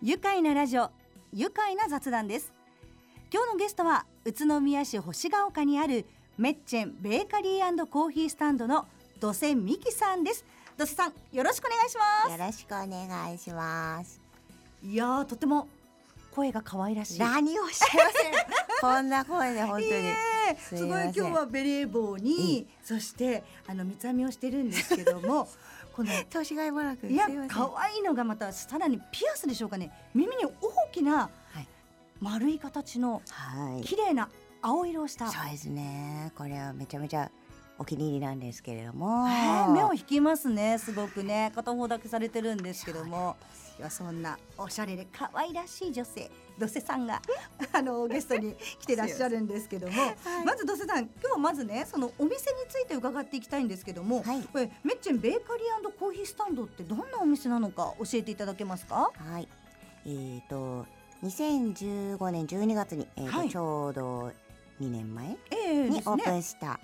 愉快なラジオ愉快な雑談です。今日のゲストは宇都宮市星ヶ丘にあるメッチェンベーカリーコーヒースタンドの土瀬美希さんです。土瀬さんよろしくお願いしまよろしくお願いします。すいやーとても声が可愛らしい。何をおっしゃいません。こんな声で本当に。すごい今日はベレー帽に、そしてあの三つ編みをしてるんですけども この 年がいもなく。いや可愛いのがまたさらにピアスでしょうかね耳に大きなはい丸い形のはい。綺麗な青色をした、そうですね。これはめちゃめちゃお気に入りなんですけれども。えー目を引きますねすごくね片方だけされてるんですけどもいやそんなおしゃれで可愛らしい女性土瀬さんがあのゲストに来てらっしゃるんですけども、まず土瀬さん今日はまずねそのお店について伺っていきたいんですけども、はい。これメッチェンベーカリーコーヒースタンドってどんなお店なのか教えていただけますか？はい。えっ、と2015年12月に、えーとはい。ちょうど2年前ええにオープンした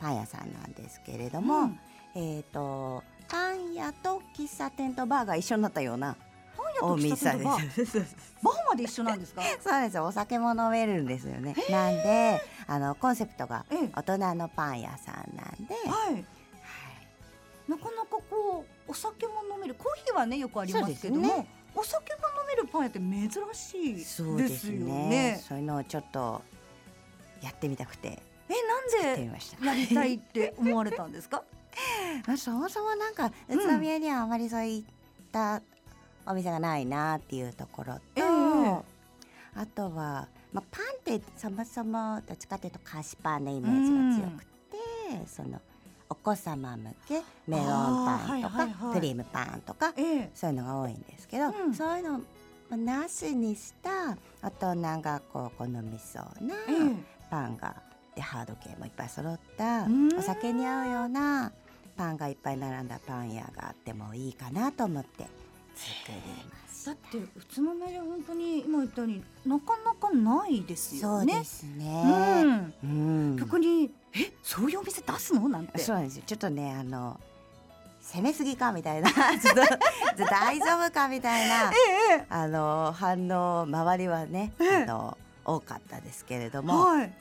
パン屋さんなんですけれども、うん。えっ、とパン屋と喫茶店とバーが一緒になったようなパン屋と喫茶店です。バーまで一緒なんですか？そうです。お酒も飲めるんですよね。なんであのコンセプトがええ。大人のパン屋さんなんで、はい。なかなかこうお酒も飲める。コーヒーはねよくありますけども、お酒が飲めるパン屋って珍しいそうですよね。ね。そういうのをちょっとやってみたくて。えなんで。やりたいって思われたんですか？まあそもそもなんかうん宇都宮にはあまりそういったお店がないなっていうところと、ええあとは、まあ、パンってそもそもどっちかというと菓子パンのイメージが強くて、そのお子様向けメロンパンとか、はいはいクリームパンとかええ。そういうのが多いんですけど、うん。そういうのまあなしにした大人がこう好みそうなええ。パンがでハード系もいっぱい揃ったうん。お酒に合うようなパンがいっぱい並んだパン屋があってもいいかなと思ってだって宇都宮で本当に今言ったようになかなかないですた。よねそうですうね。んうん。逆にえそういうお店出すの？なんてそうなんですよ。ちょっとねあの攻めすぎかみたいな 大丈夫かみたいな ええあの反応周りはね、ええあの多かったですけれども、はい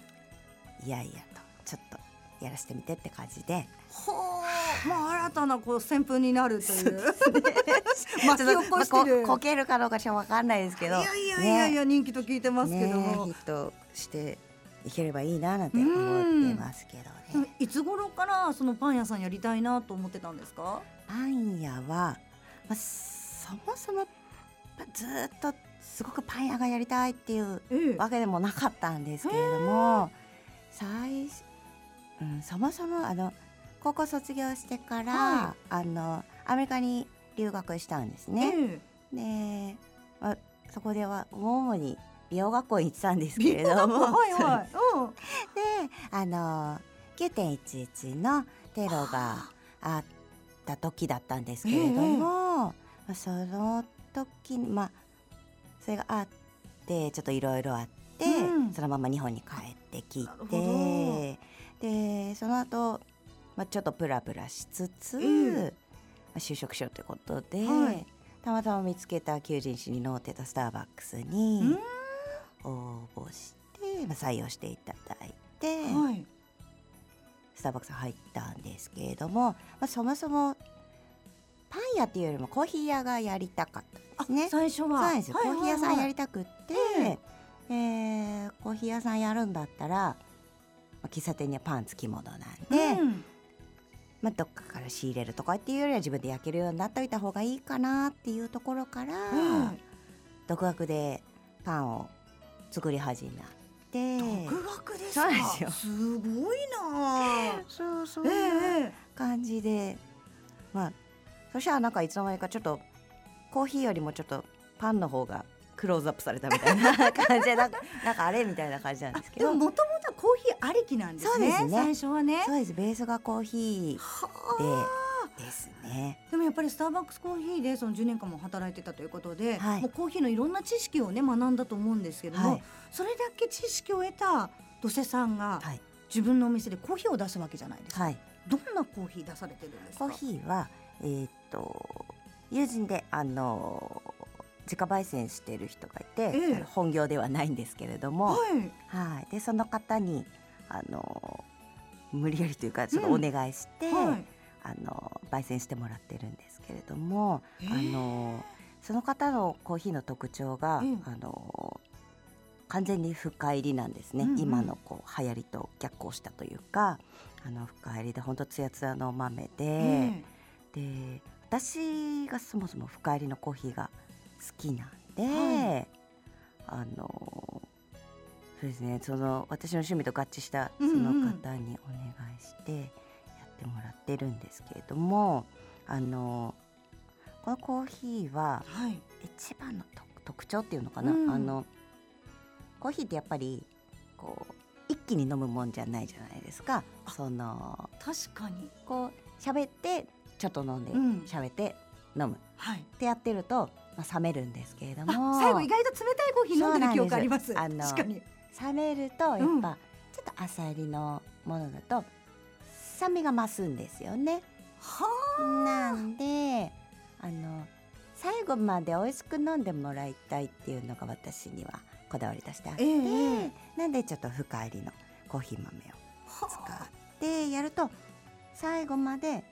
いやいやとちょっとやらせてみてって感じではあ、まあ新たなこう旋風になるという。巻きちょっ起こしてる。まあここけるかどうかちょっとわかんないですけど。いやいやいやいや、ね。人気と聞いてますけどねも、ヒットしていければいいななんて思ってますけどね。いつ頃からそのパン屋さんやりたいなと思ってたんですか？パン屋は、まあ、そもそもずっとすごくパン屋がやりたいっていうええ。わけでもなかったんですけれども最初、うん、そもそもあの高校卒業してから、はあのアメリカに留学したんですね。えで、まあ、そこでは主に美容学校に行ってたんですえけれども。はいはい。うん。であの9.11のテロがあ。った時だったんですけれども、まあその時にまあそれがあってちょっといろいろあって、うん。そのまま日本に帰ってきてでその後、まあちょっとプラプラしつつ、うんまあ就職しようということで、はいたまたま見つけた求人誌に載ってたスターバックスうにん。応募して、まあ、採用していただいて、はい。スターバックス入ったんですけれども、まあ、そもそもパン屋っていうよりもコーヒー屋がやりたかったんですね。最初は。そうなんですよ、コーヒー屋さんやり。りたくって、ええーコーヒー屋さんやるんだったら、まあ、喫茶店にはパン付き物なんで、うんまあ、どっかから仕入れるとかっていうよりは自分で焼けるようになっておいた方がいいかなっていうところから、え独学でパンを作り始めて。え独学ですか？すよすごいな。そうそえええ感じでまあそしたらなんかいつの間にかちょっとコーヒーよりもちょっとパンの方がクローズアップされたみたいな感じでなんかなんかあれみたいな感じなんですけどでももともコーヒーありきなんですね。すね最初はね。そうですベースがコーヒはーあ。でですねでもやっぱりスターバックスコーヒーでその10年間も働いてたということで、はいもうコーヒーのいろんな知識をね学んだと思うんですけども、はいそれだけ知識を得た土瀬さんがはい自分のお店でコーヒーを出すわけじゃないですか。はいどんなコーヒー出されてるんですか？コーヒーはえーっと友人であの自家焙煎している人がいて、ええあの本業ではないんですけれども、はい。はい、でその方にあの無理やりというかちょっとお願いして、はい。あの焙煎してもらってるんですけれども、ええあのその方のコーヒーの特徴が、ええあの完全に深入りなんですね、うんうん。今のこう流行りと逆行したというかあの深入りで本当つやつやの豆で、えで私がそもそも深入りのコーヒーが好きなんで、はい。あのそうですねその私の趣味と合致したその方にお願いしてやってもらってるんですけれども、あのこのコーヒーは一番の特特徴っていうのかな、うん。あのコーヒーってやっぱりこう一気に飲むもんじゃないじゃないですか。その確かに。こう喋ってちょっと飲んでうん。喋、って飲む。っはい。てやってると、まあ、冷めるんですけれどあも最後意外と冷たいコーヒー飲んでる記憶あります。そうなんです。確かに。冷めるとやっぱ、うん。ちょっと浅入りのものだと酸味が増すんですよね。はなんであの最後まで美味しく飲んでもらいたいっていうのが私にはこだわりとしてあって、ええなんでちょっと深入りのコーヒー豆をあ使ってやると最後まで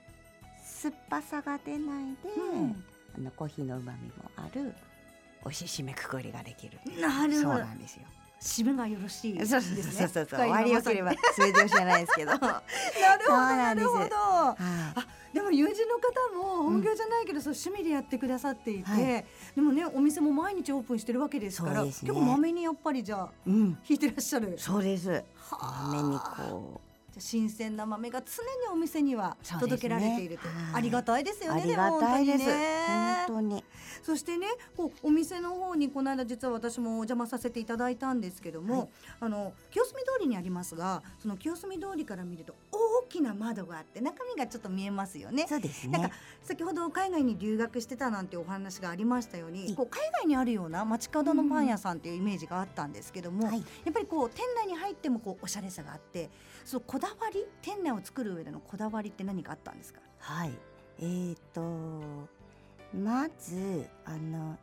酸っぱさが出ないで、うん。あのコーヒーの旨味もある美味しい締めくくりができる。そうなるほど。なんですよ。締めがよろしいですそうねそうそうそう。終わりよければ全てを知らないですけど。はなるほどそうなるほど。い。でも友人の方も本業じゃないけど、そう趣味でやってくださっていて、はい。でもねお店も毎日オープンしてるわけですからね。結構まめにやっぱりじゃあうん、弾いてらっしゃる。そうです。はあ。豆にこじゃあ新鮮な豆が常にお店には届けられていると、はい。ありがたいですうよねありがたいです。本当にね。本当に。そしてねこうお店の方にこの間実は私もお邪魔させていただいたんですけども、はい。あの清澄通りにありますがその清澄通りから見ると大きな窓があって中身がちょっと見えますよね。そうですねなんか。先ほど海外に留学してたなんてお話がありましたようにいこう海外にあるような街角のパン屋さんっていうイメージがあったんですけども、はい。やっぱりこう店内に入ってもこうおしゃれさがあってそうこだわり店内を作る上でのこだわりって何かあったんですか？はい。えーとまずあの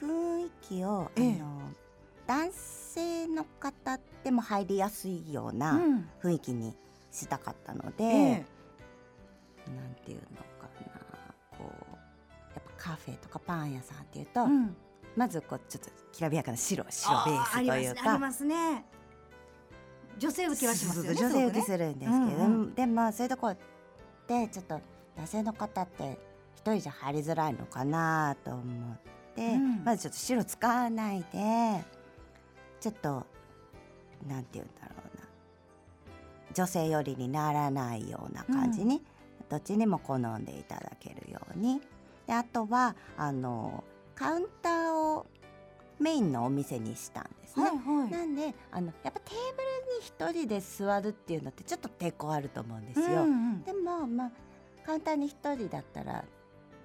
雰囲気を、ええあの男性の方でも入りやすいようなうん雰囲気にしたかったので、ええ。なんていうのかなこうやっぱカフェとかパン屋さんっていうと、うん。まずこうちょっときらびやかな白白ベースというあーありますね。女性受けはしますよね女性受けすするんですけど、うんうでもそういうとこでちょっと男性の方って一人じゃ入りづらいのかなと思って、うん。まずちょっと白使わないでちょっとなんて言うんだろう。な女性寄りにならないような感じに、どっちにも好んでいただけるように。であとはあのカウンターをメインのお店にしたんですね。はいはい。なんであのやっぱテーブルに一人で座るっていうのってちょっと抵抗あると思うんですよ。うんうん。でもまあカウンターに一人だったら、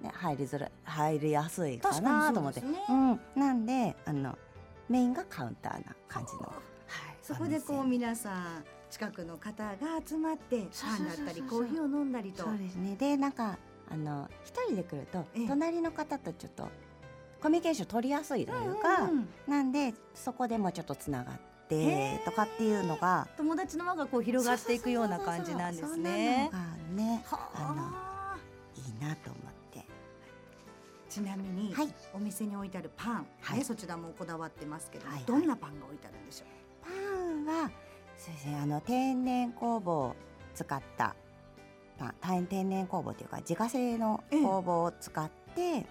ね、入りづらい入りやすいかなと思って。ね。うん、なんであのメインがカウンターな感じの、ははい、そこでこう皆さん近くの方が集まってパンだったりコーヒーを飲んだりと。そうですね。でなんかあの一人で来るとええ。隣の方とちょっとコミュニケーション取りやすいというか、なんでそこでもちょっとつながってとかっていうのが友達の輪がこう広がっていくような感じなんですね。そうねはあ。いいなと思って。ちなみに、はい。お店に置いてあるパン、はい。ね、そちらもこだわってますけども、はいはい。どんなパンが置いてあるんでしょう？パンはそうですね。あの天然酵母を使ったパン天天然酵母というか自家製の酵母を使って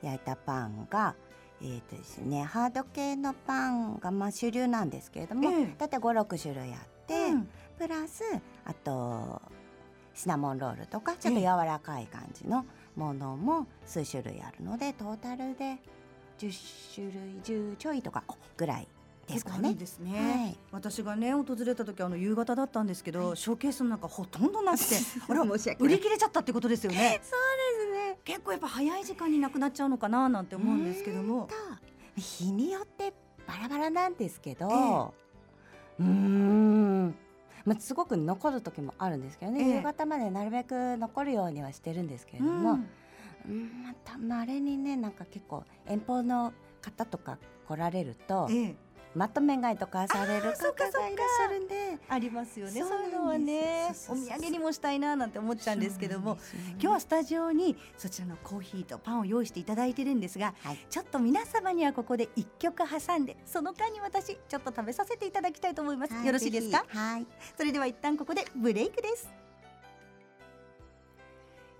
焼いたパンが、えーとですね、ハード系のパンがまあ主流なんですけれども、ええ。だいたい56種類あって、うん。プラスあとシナモンロールとかちょっと柔らかい感じのものも数種類あるのでトータルで10種類10ちょいとかぐらいですかね。ですね、はい。私がね訪れた時あの夕方だったんですけど、ショーケースの中ほとんどなくて あら申し訳売り切れちゃったってことですよね。そうですね。結構やっぱ早い時間になくなっちゃうのかななんて思うんですけども。と日によってバラバラなんですけど、えうーん、まあ、すごく残る時もあるんですけどね、ええ。夕方までなるべく残るようにはしてるんですけれども、うん。うんまたまれにねなんか結構遠方の方とか来られるとええまとめ買いとかされる方がいらっしゃるんで。ありますよね。そういうのはねお土産にもしたいななんて思っちゃうんですけども。ね今日はスタジオにそちらのコーヒーとパンを用意していただいてるんですが、はい。ちょっと皆様にはここで一曲挟んでその間に私ちょっと食べさせていただきたいと思います、はいよろしいですか？はい。それでは一旦ここでブレイクです。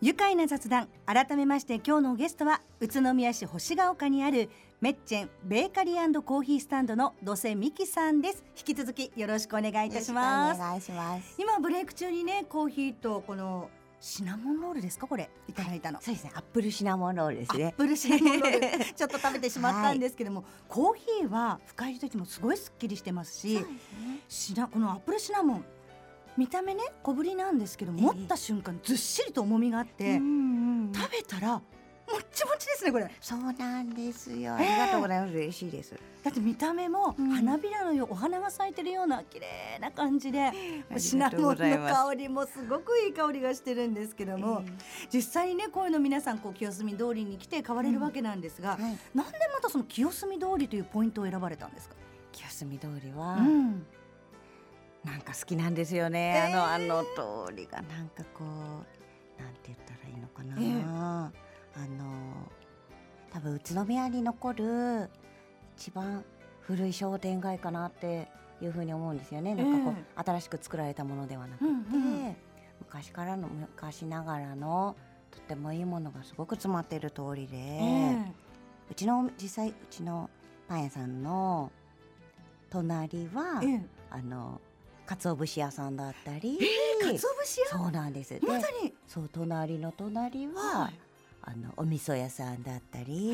愉快な雑談改めまして今日のゲストは宇都宮市星ヶ丘にあるメッチェンベーカリーコーヒースタンドの土瀬美希さんです。引き続きよろしくお願いいたします。お願いします。今ブレイク中にねコーヒーとこのシナモンロールですか？これいただいたの、そうですね。アップルシナモンロールですね。アップルシナモンロール。ちょっと食べてしまったんですけども、コーヒーは深入りといってもすごいすっきりしてますしね。シナこのアップルシナモン見た目ね小ぶりなんですけどええ。持った瞬間ずっしりと重みがあって、うんうん。食べたらもっちもちですねこれ。そうなんですよ。ありがとうございます。嬉しいです。だって見た目もうん。花びらのようお花が咲いてるような綺麗な感じでシナモンの香りもすごくいい香りがしてるんですけども、実際にねこういうの皆さんこう清澄通りに来て買われるわけなんですが、はい。なんでまたその清澄通りというポイントを選ばれたんですか、清澄通りは、うん。なんか好きなんですよね、えー。あのあの通りが。なんかこうなんて言ったらいいのかな、あの多分宇都宮に残る一番古い商店街かなっていうふうに思うんですよね。なんかこう、新しく作られたものではなくて、うんうん。昔からの昔ながらのとってもいいものがすごく詰まっている通りで、えうちの実際うちのパン屋さんの隣は、ええあの鰹節屋さんだったり、え鰹節屋？そうなんです。でまさに。そう隣の隣は、はいあのお味噌屋さんだったり、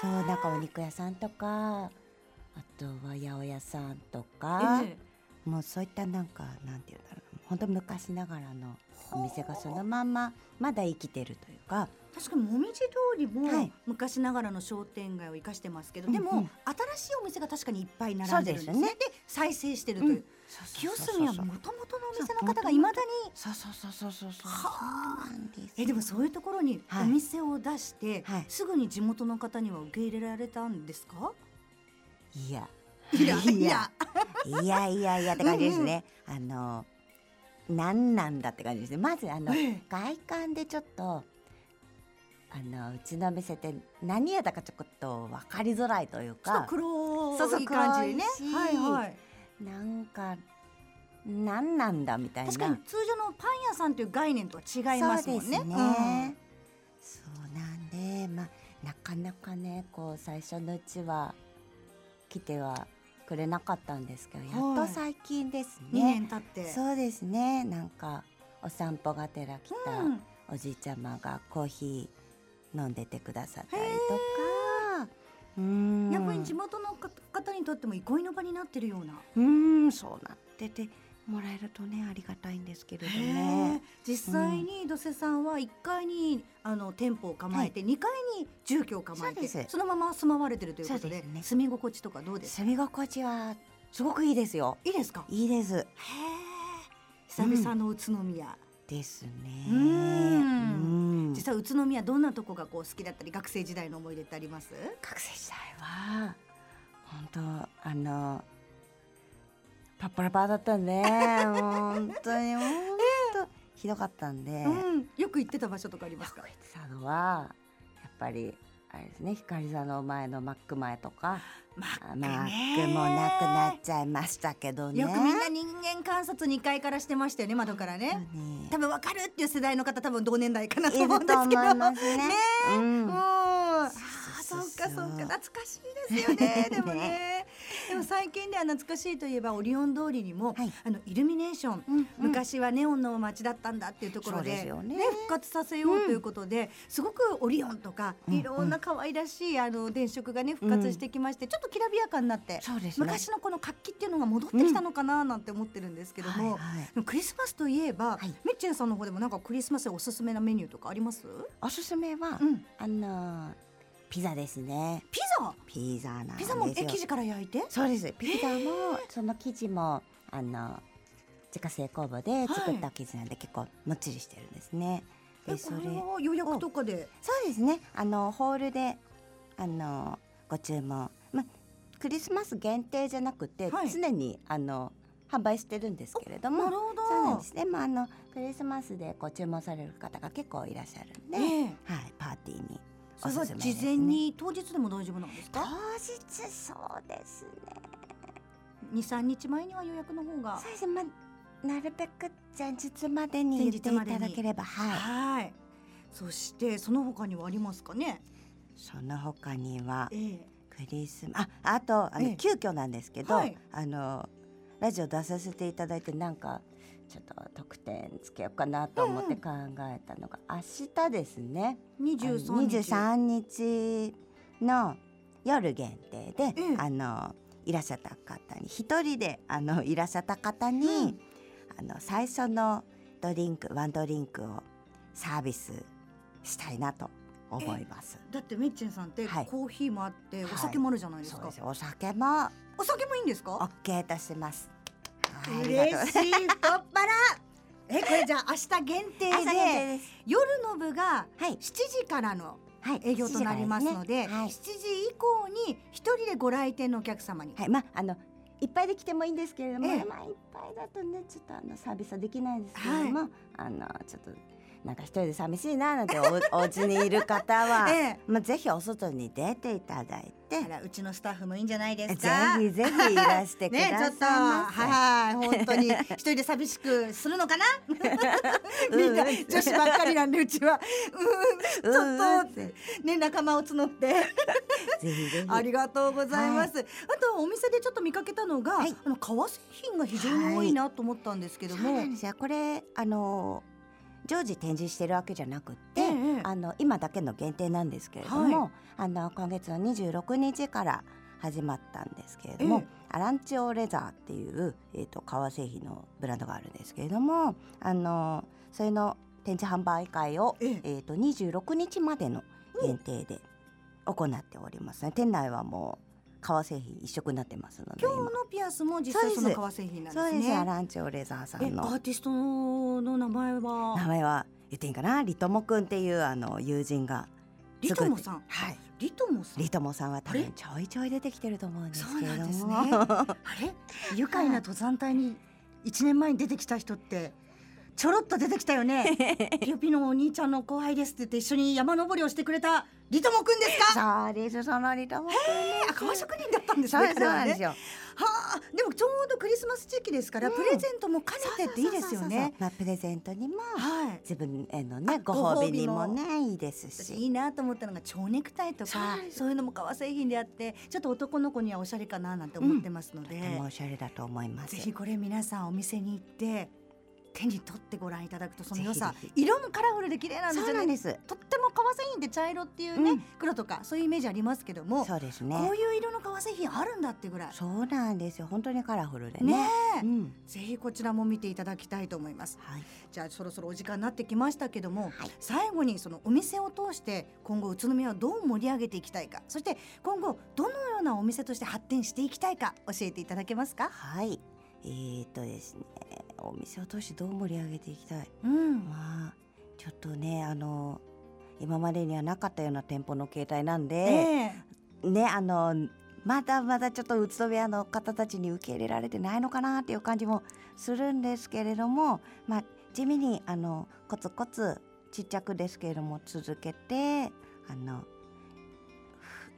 そうなんかお肉屋さんとか、あとは八百屋さんとか、えもうそういったなんかなんていうんだろう、本当昔ながらのお店がそのまんままだ生きてるというか、確かにもみじ通りもはい。昔ながらの商店街を生かしてますけど、うんでも、うん新しいお店が確かにいっぱい並んでるんですね。で再生してるという、うん清澄はもともとのお店の方がいまだにそうそうそうそうそうそう。はあそうなんです。えでもそういうところにはい。お店を出して、はい。すぐに地元の方には受け入れられたんですか？いや。いやいや。いや。いやいやって感じですね。あのなんなんだって感じですね。まずあのええ。外観でちょっとあのうちの店って何屋だかちょっと分かりづらいというちょっとか、黒い感じでね。はいはいなんかなんなんだみたいな。確かに通常のパン屋さんという概念とは違いますもんね。そうですね。そうなんでまあなかなかねこう最初のうちは来てはくれなかったんですけど、やっと最近ですうん、2ね。年経って。そうですね。なんかお散歩がてら来たうん。おじいちゃまがコーヒー飲んでてくださったりとか。うー。ん逆に地元の方にとっても憩いの場になってるような。うーんそうなっててもらえるとねありがたいんですけれどへねえ。実際に土瀬さんは1階にあの店舗を構えて、2階に住居を構えてそのまま住まわれてるということでね。住み心地とかどうですか？住み心地はすごくいいですよ。いいですか？いいです。へえ。久々の宇都宮、ですね。うん実際宇都宮どんなとこがこう好きだったり学生時代の思い出ってあります？学生時代は本当あのパッパラパーだったんで 本当に本当。ひどかったんで、うん、よく行ってた場所とかありますか？行ってたのはやっぱりあれですね光座の前のマック前とか。マあマックもなくなっちゃいましたけどね。よくみんな人間観察2階からしてましたよね窓からね、ね。多分わかるっていう世代の方多分同年代かなと思うんですけどね。ねうんもうあーそそううそうそうかそうか。懐かしいですよね。でもねでも最近では懐かしいといえばオリオン通りにも、はい。あのイルミネーション、うんうん。昔はネオンの街だったんだっていうところでですよね。復活させようということで、すごくオリオンとかうんいろんな可愛らしいあの電飾がね復活してきまして、ちょっときらびやかになって、ね。昔のこの活気っていうのが戻ってきたのかななんて思ってるんですけども、はいはい。クリスマスといえば、はい。メッチェンさんの方でもなんかクリスマスでおすすめなメニューとかあります？おすすめは、うん、あのピザですね。ピザ？ピザなんですよ。ピザもえ生地から焼いて？そうです。ピザもその生地もあの自家製工房で作った生地なんで結構もっちりしてるんですね。えこれは予約とかで？そうですね。あのホールであのご注文。まクリスマス限定じゃなくて、はい。常にあの販売してるんですけれども。なるほど。そうなんですでもあのクリスマスでご注文される方が結構いらっしゃるんで、ええ。はいパーティーにそれはおすすめです、ね、事前に当日でも大丈夫なんです当か日そうですね。二三日前には予約の方が。そうです。ね、まあ、なるべく前日までに言っていただければ。はい。はいそしてその他にはありますかね？その他にはええ。クリスマああとあの、ええ。急遽なんですけど、はい。あのラジオ出させていただいてなんかちょっと特典つけようかなと思って考えたのが、明日ですね。二十三日。23日の夜限定で、ええあのいらっしゃった方に一人であのいらっしゃった方に、うん。あの最初のドリンクワンドリンクをサービスしたいなと思います。だってメッチェンさんってはい。コーヒーもあってはい。お酒もあるじゃないですか、そうです。お酒も。お酒もいいんですか？OK とします。嬉しい。太っ腹。えこれじゃあ明日限定朝限定で。夜の部がはい。7時からのはい。営業となりますので7時から7時以降に一人でご来店のお客様に、はい、はい、まああのいっぱいで来てもいいんですけれども、ええ。まあいっぱいだとねちょっとあのサービスはできないですけれども、あのちょっとなんか一人で寂しいななんておお家にいる方は、ええ。まあぜひお外に出ていただいて、あらうちのスタッフもいいんじゃないですぜかひぜひいらしてください ねちょっと。はい本当に一人で寂しくするのかな？みんなうん女子ばっかりなんでうちは。うん。ちょっとぜね仲間を募って。ひぜひ。ありがとうございます、あとお店でちょっと見かけたのが、はい。あの革製品が非常に多いなと思ったんですけども、そうなんですよ。これあの常時展示してるわけじゃなくって、ええあの今だけの限定なんですけれども、はあの今月の26日から始まったんですけれども、ええアランチオレザーっていうえっ、と革製品のブランドがあるんですけれども、あのそれの展示販売会をええ。えっ、と26日までの限定で行っておりますね。店内はもう革製品一色になってますので、今日のピアスも実際その革製品なんですそうですアね。ランチオレザーさんのーティストの名前は？名前は言っていいかな？リトモくんっていうあの友人がリトモさん？はいリトモさん？リトモさんは多分ちょいちょい出てきてると思うんですそうけれどもなんですね。あれ？愉快な登山隊に一年前に出てきた人ってちょろっと出てきたよね。ピヨピのお兄ちゃんの後輩ですって言って一緒に山登りをしてくれたリトモくんですか？そうですそのリトモくんあ、革職人だったんですね。そうなんですよ。はあ、でもちょうどクリスマス時期ですから、うん。プレゼントも兼ねてっていいですよね。まあプレゼントにもはい。自分へのあねごご褒美にもも。ねいいです私しいいなと思ったのが蝶ネクタイとかそういうのも革製品であってちょっと男の子にはおしゃれかななんて思ってますので、とてもおしゃれだと思います。ぜひこれ皆さんお店に行って手に取ってご覧いただくとその良さ色もカラフルで綺麗なんですよね。そうなんです。とっても革製品って茶色っていうね、うん。黒とかそういうイメージありますけども、そうですね。こういう色の革製品あるんだってぐらい。そうなんですよ。本当にカラフルでね。うん。ぜひこちらも見ていただきたいと思います。はい。じゃあそろそろお時間になってきましたけども、はい。最後にそのお店を通して今後宇都宮をどう盛り上げていきたいかそして今後どのようなお店として発展していきたいか教えていただけますか、はいえー、とですねお店を通してどう盛り上げていきたい？うん、まあちょっとねあの今までにはなかったような店舗の形態なんで、ええ。ねあのまだまだちょっと宇都宮の方たちに受け入れられてないのかなっていう感じもするんですけれども、まあ、地味にあのコツコツちっちゃくですけれども続けてあの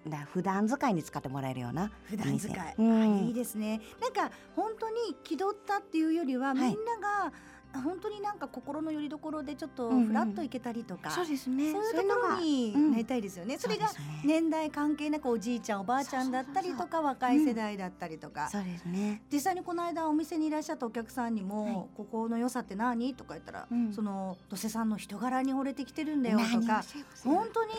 ふな普段使いに使ってもらえるような普段使い、うん。あいいですね。なんか本当に気取ったっていうよりは、みんなが本当になんか心の拠り所でちょっとうんうん。フラッと行けたりとか、そうですね。そういうところになりたいですよね。それがそうですね。年代関係なくおじいちゃんおばあちゃんだったりとか若い世代だったりとか、そうですね実際にこの間お店にいらっしゃったお客さんにも、はい。ここの良さって何？とか言ったら、うん。その土瀬さんの人柄に惚れてきてるんだよとか本当に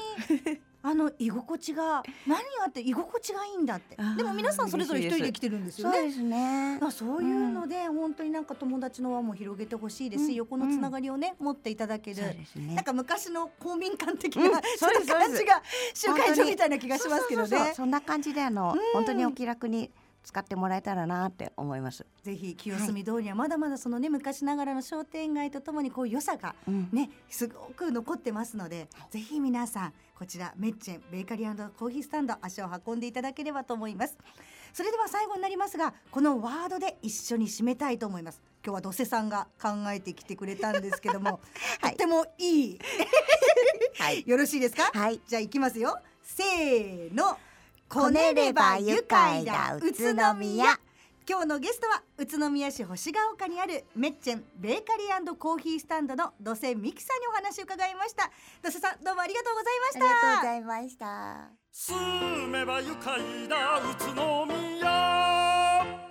あの居心地が何があって居心地がいいんだって。でも皆さんそれぞれ一人で来てるんですよね。そうですね。そういうので、本当になんか友達の輪も広げてほしいですし、うん横のつながりをね、持っていただけるね。なんか昔の公民館的うんな、そうですちょっと感じが集会所みたいな気がしますけどね。そんな感じであの、うん。本当にお気楽に使ってもらえたらなって思います。ぜひ清澄通りはまだまだそのね昔ながらの商店街とともにこう良さがうん。ねすごく残ってますので、ぜひ皆さんこちらメッチェンベーカリーコーヒースタンド足を運んでいただければと思います。それでは最後になりますがこのワードで一緒に締めたいと思います。今日は土瀬さんが考えてきてくれたんですけども、はい。とってもいい。はい。よろしいですか？はい。じゃあ行きますよ。せーのこねれば愉快だ宇都宮。今日のゲストは宇都宮市星ヶ丘にあるメッチェンベーカリーコーヒースタンドの土瀬美希さんにお話を伺いました。土瀬さんどうもありがとうございました。ありがとうございました。住めば愉快だ宇都宮